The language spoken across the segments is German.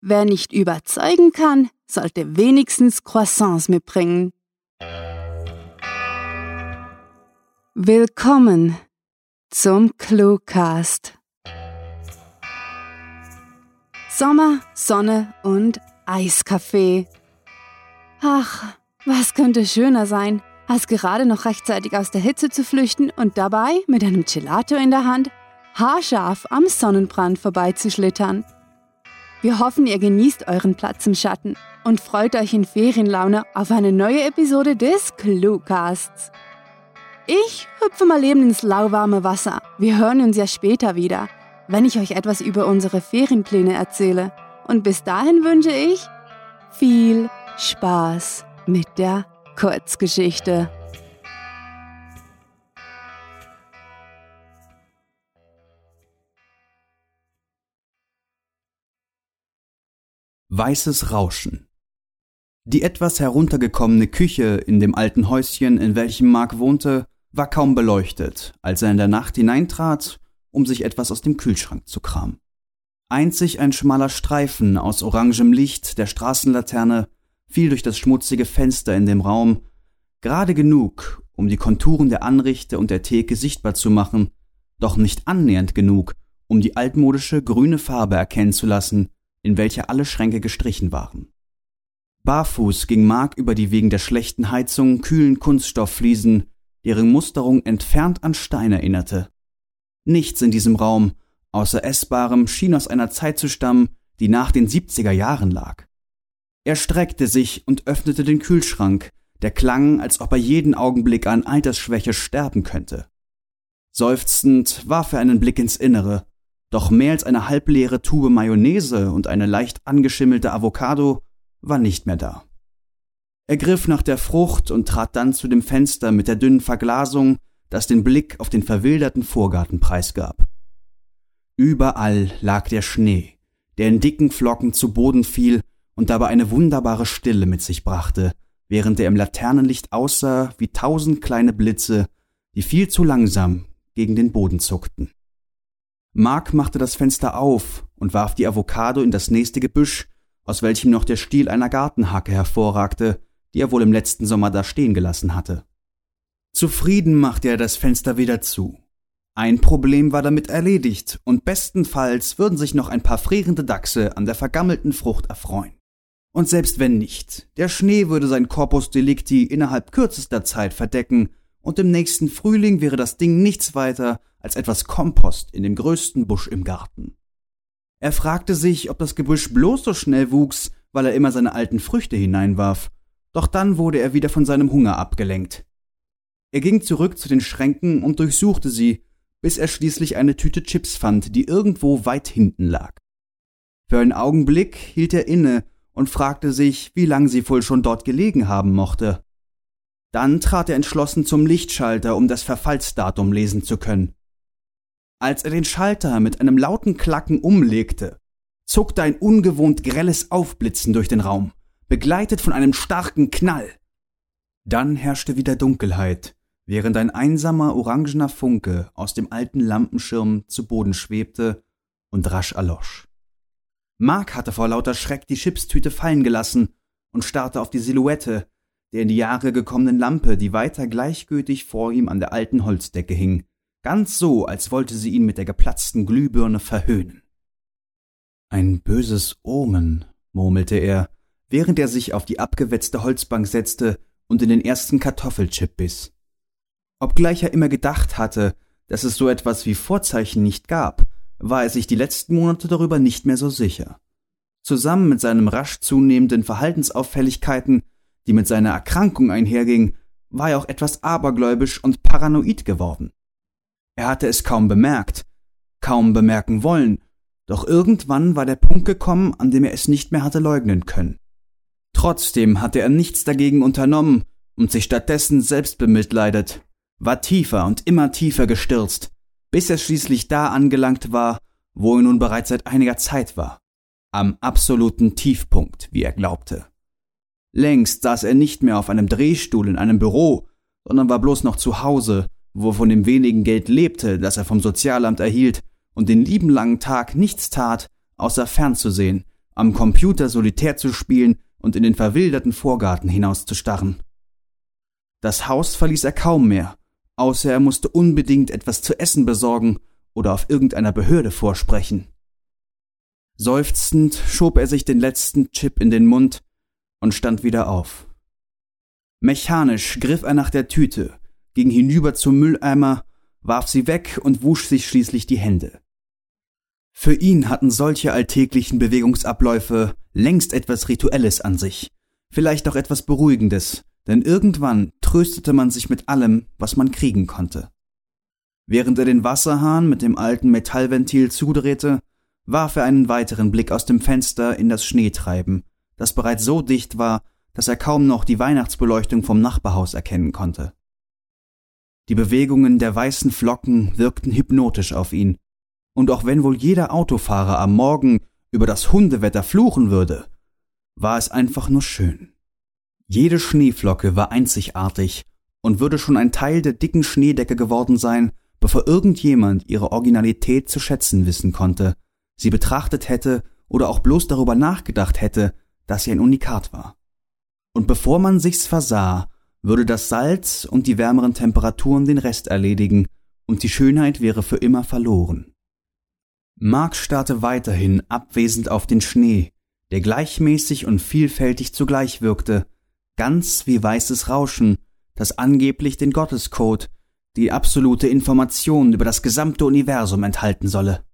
Wer nicht überzeugen kann, sollte wenigstens Croissants mitbringen. Willkommen zum Cluecast. Sommer, Sonne und Eiskaffee. Ach, was könnte schöner sein, als gerade noch rechtzeitig aus der Hitze zu flüchten und dabei mit einem Gelato in der Hand haarscharf am Sonnenbrand vorbeizuschlittern. Wir hoffen, ihr genießt euren Platz im Schatten und freut euch in Ferienlaune auf eine neue Episode des Cluecasts. Ich hüpfe mal eben ins lauwarme Wasser. Wir hören uns ja später wieder, wenn ich euch etwas über unsere Ferienpläne erzähle. Und bis dahin wünsche ich viel Spaß mit der Kurzgeschichte. Weißes Rauschen Die etwas heruntergekommene Küche in dem alten Häuschen, in welchem Mark wohnte, war kaum beleuchtet, als er in der Nacht hineintrat, um sich etwas aus dem Kühlschrank zu kramen. Einzig ein schmaler Streifen aus orangem Licht der Straßenlaterne fiel durch das schmutzige Fenster in dem Raum, gerade genug, um die Konturen der Anrichte und der Theke sichtbar zu machen, doch nicht annähernd genug, um die altmodische grüne Farbe erkennen zu lassen, in welcher alle Schränke gestrichen waren. Barfuß ging Mark über die wegen der schlechten Heizung kühlen Kunststofffliesen, deren Musterung entfernt an Stein erinnerte. Nichts in diesem Raum, außer Essbarem, schien aus einer Zeit zu stammen, die nach den 70er Jahren lag. Er streckte sich und öffnete den Kühlschrank, der klang, als ob er jeden Augenblick an Altersschwäche sterben könnte. Seufzend warf er einen Blick ins Innere, doch mehr als eine halbleere Tube Mayonnaise und eine leicht angeschimmelte Avocado war nicht mehr da. Er griff nach der Frucht und trat dann zu dem Fenster mit der dünnen Verglasung, das den Blick auf den verwilderten Vorgarten preisgab. Überall lag der Schnee, der in dicken Flocken zu Boden fiel und dabei eine wunderbare Stille mit sich brachte, während er im Laternenlicht aussah wie tausend kleine Blitze, die viel zu langsam gegen den Boden zuckten. Mark machte das Fenster auf und warf die Avocado in das nächste Gebüsch, aus welchem noch der Stiel einer Gartenhacke hervorragte, die er wohl im letzten Sommer da stehen gelassen hatte. Zufrieden machte er das Fenster wieder zu. Ein Problem war damit erledigt, und bestenfalls würden sich noch ein paar frierende Dachse an der vergammelten Frucht erfreuen. Und selbst wenn nicht, der Schnee würde sein Corpus Delicti innerhalb kürzester Zeit verdecken, und im nächsten Frühling wäre das Ding nichts weiter als etwas Kompost in dem größten Busch im Garten. Er fragte sich, ob das Gebüsch bloß so schnell wuchs, weil er immer seine alten Früchte hineinwarf, doch dann wurde er wieder von seinem Hunger abgelenkt. Er ging zurück zu den Schränken und durchsuchte sie, bis er schließlich eine Tüte Chips fand, die irgendwo weit hinten lag. Für einen Augenblick hielt er inne und fragte sich, wie lang sie wohl schon dort gelegen haben mochte. Dann trat er entschlossen zum Lichtschalter, um das Verfallsdatum lesen zu können. Als er den Schalter mit einem lauten Klacken umlegte, zuckte ein ungewohnt grelles Aufblitzen durch den Raum, begleitet von einem starken Knall. Dann herrschte wieder Dunkelheit, während ein einsamer orangener Funke aus dem alten Lampenschirm zu Boden schwebte und rasch erlosch. Mark hatte vor lauter Schreck die Chipstüte fallen gelassen und starrte auf die Silhouette der in die Jahre gekommenen Lampe, die weiter gleichgültig vor ihm an der alten Holzdecke hing, ganz so, als wollte sie ihn mit der geplatzten Glühbirne verhöhnen. Ein böses Omen, murmelte er, während er sich auf die abgewetzte Holzbank setzte und in den ersten Kartoffelchip biss. Obgleich er immer gedacht hatte, dass es so etwas wie Vorzeichen nicht gab, war er sich die letzten Monate darüber nicht mehr so sicher. Zusammen mit seinen rasch zunehmenden Verhaltensauffälligkeiten, die mit seiner Erkrankung einhergingen, war er auch etwas abergläubisch und paranoid geworden. Er hatte es kaum bemerkt, kaum bemerken wollen, doch irgendwann war der Punkt gekommen, an dem er es nicht mehr hatte leugnen können. Trotzdem hatte er nichts dagegen unternommen und sich stattdessen selbst bemitleidet, war tiefer und immer tiefer gestürzt, bis er schließlich da angelangt war, wo er nun bereits seit einiger Zeit war, am absoluten Tiefpunkt, wie er glaubte. Längst saß er nicht mehr auf einem Drehstuhl in einem Büro, sondern war bloß noch zu Hause wo er von dem wenigen Geld lebte, das er vom Sozialamt erhielt, und den lieben langen Tag nichts tat, außer fernzusehen, am Computer Solitär zu spielen und in den verwilderten Vorgarten hinauszustarren. Das Haus verließ er kaum mehr, außer er musste unbedingt etwas zu essen besorgen oder auf irgendeiner Behörde vorsprechen. Seufzend schob er sich den letzten Chip in den Mund und stand wieder auf. Mechanisch griff er nach der Tüte, ging hinüber zum Mülleimer, warf sie weg und wusch sich schließlich die Hände. Für ihn hatten solche alltäglichen Bewegungsabläufe längst etwas Rituelles an sich, vielleicht auch etwas Beruhigendes, denn irgendwann tröstete man sich mit allem, was man kriegen konnte. Während er den Wasserhahn mit dem alten Metallventil zudrehte, warf er einen weiteren Blick aus dem Fenster in das Schneetreiben, das bereits so dicht war, dass er kaum noch die Weihnachtsbeleuchtung vom Nachbarhaus erkennen konnte. Die Bewegungen der weißen Flocken wirkten hypnotisch auf ihn, und auch wenn wohl jeder Autofahrer am Morgen über das Hundewetter fluchen würde, war es einfach nur schön. Jede Schneeflocke war einzigartig und würde schon ein Teil der dicken Schneedecke geworden sein, bevor irgendjemand ihre Originalität zu schätzen wissen konnte, sie betrachtet hätte oder auch bloß darüber nachgedacht hätte, dass sie ein Unikat war und bevor man sich's versah, würde das Salz und die wärmeren Temperaturen den Rest erledigen, und die Schönheit wäre für immer verloren. Mark starrte weiterhin abwesend auf den Schnee, der gleichmäßig und vielfältig zugleich wirkte, ganz wie weißes Rauschen, das angeblich den Gottescode, die absolute Information über das gesamte Universum enthalten solle.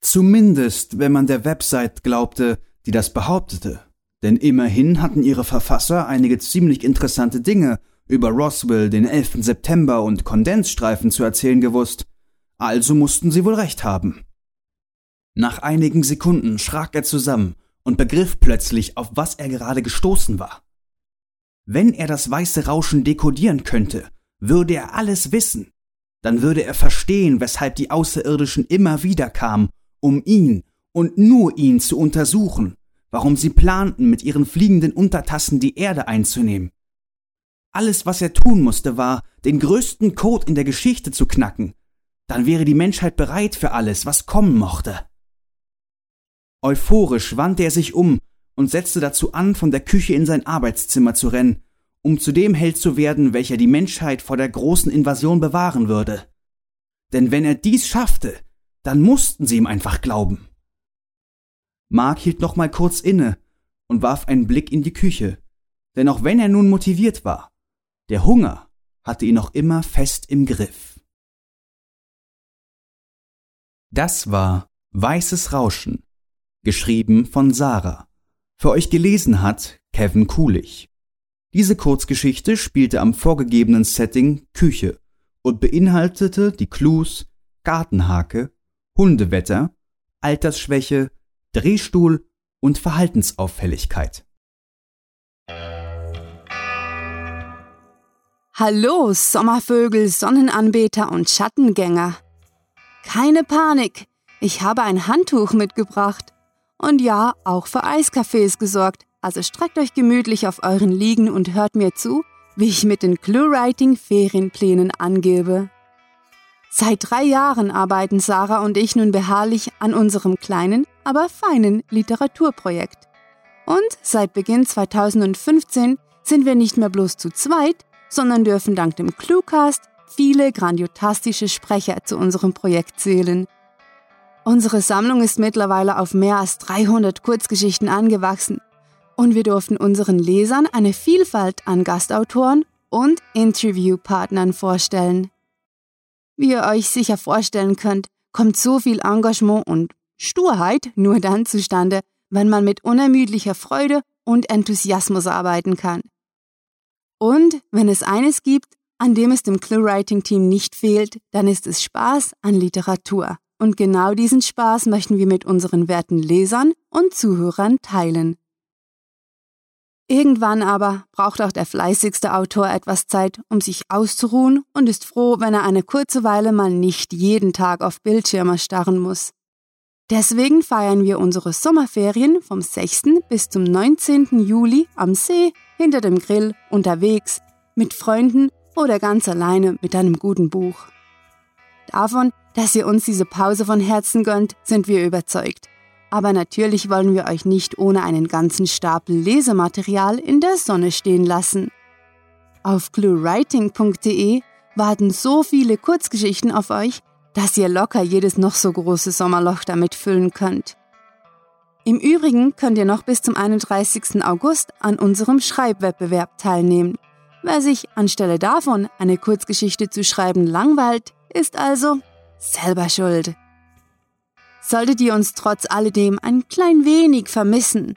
Zumindest, wenn man der Website glaubte, die das behauptete. Denn immerhin hatten ihre Verfasser einige ziemlich interessante Dinge über Roswell, den 11. September und Kondensstreifen zu erzählen gewusst, also mussten sie wohl recht haben. Nach einigen Sekunden schrak er zusammen und begriff plötzlich, auf was er gerade gestoßen war. Wenn er das weiße Rauschen dekodieren könnte, würde er alles wissen. Dann würde er verstehen, weshalb die Außerirdischen immer wieder kamen, um ihn und nur ihn zu untersuchen warum sie planten, mit ihren fliegenden Untertassen die Erde einzunehmen. Alles, was er tun musste, war, den größten Code in der Geschichte zu knacken. Dann wäre die Menschheit bereit für alles, was kommen mochte. Euphorisch wandte er sich um und setzte dazu an, von der Küche in sein Arbeitszimmer zu rennen, um zu dem Held zu werden, welcher die Menschheit vor der großen Invasion bewahren würde. Denn wenn er dies schaffte, dann mussten sie ihm einfach glauben. Mark hielt noch mal kurz inne und warf einen Blick in die Küche, denn auch wenn er nun motiviert war, der Hunger hatte ihn noch immer fest im Griff. Das war Weißes Rauschen, geschrieben von Sarah. Für euch gelesen hat Kevin Kulich. Diese Kurzgeschichte spielte am vorgegebenen Setting Küche und beinhaltete die Clues Gartenhake, Hundewetter, Altersschwäche, Drehstuhl und Verhaltensauffälligkeit. Hallo, Sommervögel, Sonnenanbeter und Schattengänger. Keine Panik, ich habe ein Handtuch mitgebracht. Und ja, auch für Eiskaffees gesorgt, also streckt euch gemütlich auf euren Liegen und hört mir zu, wie ich mit den Clue-Writing-Ferienplänen angebe. Seit drei Jahren arbeiten Sarah und ich nun beharrlich an unserem kleinen, aber feinen Literaturprojekt. Und seit Beginn 2015 sind wir nicht mehr bloß zu zweit, sondern dürfen dank dem Cluecast viele grandiotastische Sprecher zu unserem Projekt zählen. Unsere Sammlung ist mittlerweile auf mehr als 300 Kurzgeschichten angewachsen und wir durften unseren Lesern eine Vielfalt an Gastautoren und Interviewpartnern vorstellen. Wie ihr euch sicher vorstellen könnt, kommt so viel Engagement und Sturheit nur dann zustande, wenn man mit unermüdlicher Freude und Enthusiasmus arbeiten kann. Und wenn es eines gibt, an dem es dem Clue-Writing-Team nicht fehlt, dann ist es Spaß an Literatur. Und genau diesen Spaß möchten wir mit unseren werten Lesern und Zuhörern teilen. Irgendwann aber braucht auch der fleißigste Autor etwas Zeit, um sich auszuruhen und ist froh, wenn er eine kurze Weile mal nicht jeden Tag auf Bildschirme starren muss. Deswegen feiern wir unsere Sommerferien vom 6. bis zum 19. Juli am See, hinter dem Grill, unterwegs, mit Freunden oder ganz alleine mit einem guten Buch. Davon, dass ihr uns diese Pause von Herzen gönnt, sind wir überzeugt. Aber natürlich wollen wir euch nicht ohne einen ganzen Stapel Lesematerial in der Sonne stehen lassen. Auf cluewriting.de warten so viele Kurzgeschichten auf euch, dass ihr locker jedes noch so große Sommerloch damit füllen könnt. Im Übrigen könnt ihr noch bis zum 31. August an unserem Schreibwettbewerb teilnehmen. Wer sich anstelle davon eine Kurzgeschichte zu schreiben langweilt, ist also selber schuld. Solltet ihr uns trotz alledem ein klein wenig vermissen,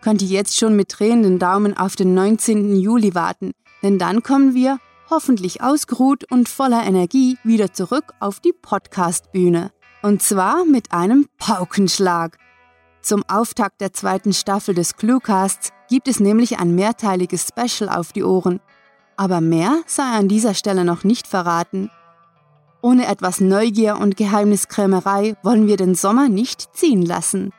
könnt ihr jetzt schon mit tränenden Daumen auf den 19. Juli warten, denn dann kommen wir, hoffentlich ausgeruht und voller Energie, wieder zurück auf die Podcast-Bühne. Und zwar mit einem Paukenschlag. Zum Auftakt der zweiten Staffel des Cluecasts gibt es nämlich ein mehrteiliges Special auf die Ohren. Aber mehr sei an dieser Stelle noch nicht verraten. Ohne etwas Neugier und Geheimniskrämerei wollen wir den Sommer nicht ziehen lassen.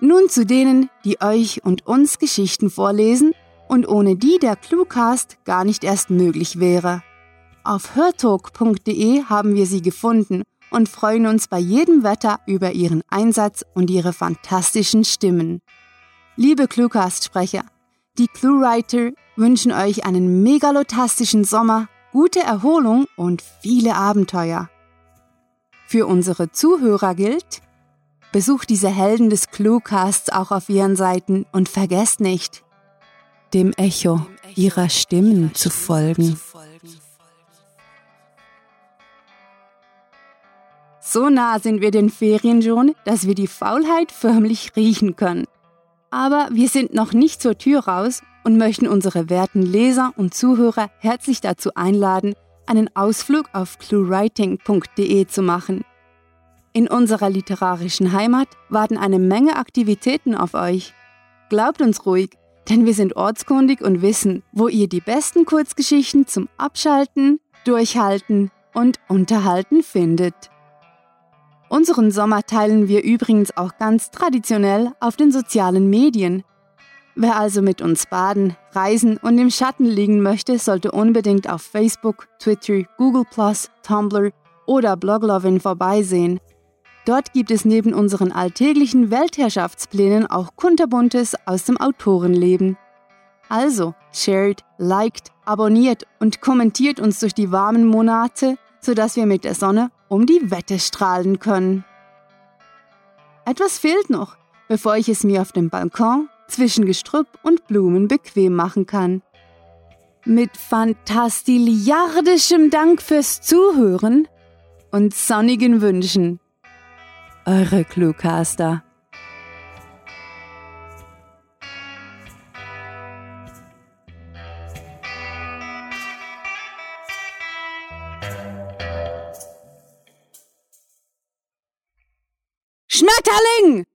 Nun zu denen, die euch und uns Geschichten vorlesen und ohne die der Cluecast gar nicht erst möglich wäre. Auf hörtalk.de haben wir sie gefunden und freuen uns bei jedem Wetter über Ihren Einsatz und Ihre fantastischen Stimmen. Liebe Cluecast-Sprecher, die Cluewriter wünschen euch einen megalotastischen Sommer, gute Erholung und viele Abenteuer. Für unsere Zuhörer gilt, besucht diese Helden des Cluecasts auch auf ihren Seiten und vergesst nicht, dem Echo ihrer Stimmen zu folgen. So nah sind wir den Ferien schon, dass wir die Faulheit förmlich riechen können. Aber wir sind noch nicht zur Tür raus und möchten unsere werten Leser und Zuhörer herzlich dazu einladen, einen Ausflug auf cluewriting.de zu machen. In unserer literarischen Heimat warten eine Menge Aktivitäten auf euch. Glaubt uns ruhig, denn wir sind ortskundig und wissen, wo ihr die besten Kurzgeschichten zum Abschalten, Durchhalten und Unterhalten findet. Unseren Sommer teilen wir übrigens auch ganz traditionell auf den sozialen Medien. Wer also mit uns baden, reisen und im Schatten liegen möchte, sollte unbedingt auf Facebook, Twitter, Google Tumblr oder Bloglovin vorbeisehen. Dort gibt es neben unseren alltäglichen Weltherrschaftsplänen auch kunterbuntes aus dem Autorenleben. Also, shared, liked, abonniert und kommentiert uns durch die warmen Monate, sodass wir mit der Sonne um die Wette strahlen können. Etwas fehlt noch, bevor ich es mir auf dem Balkon zwischen Gestrüpp und Blumen bequem machen kann. Mit fantastiliardischem Dank fürs Zuhören und sonnigen Wünschen. Eure Cluecaster. Schmetterling!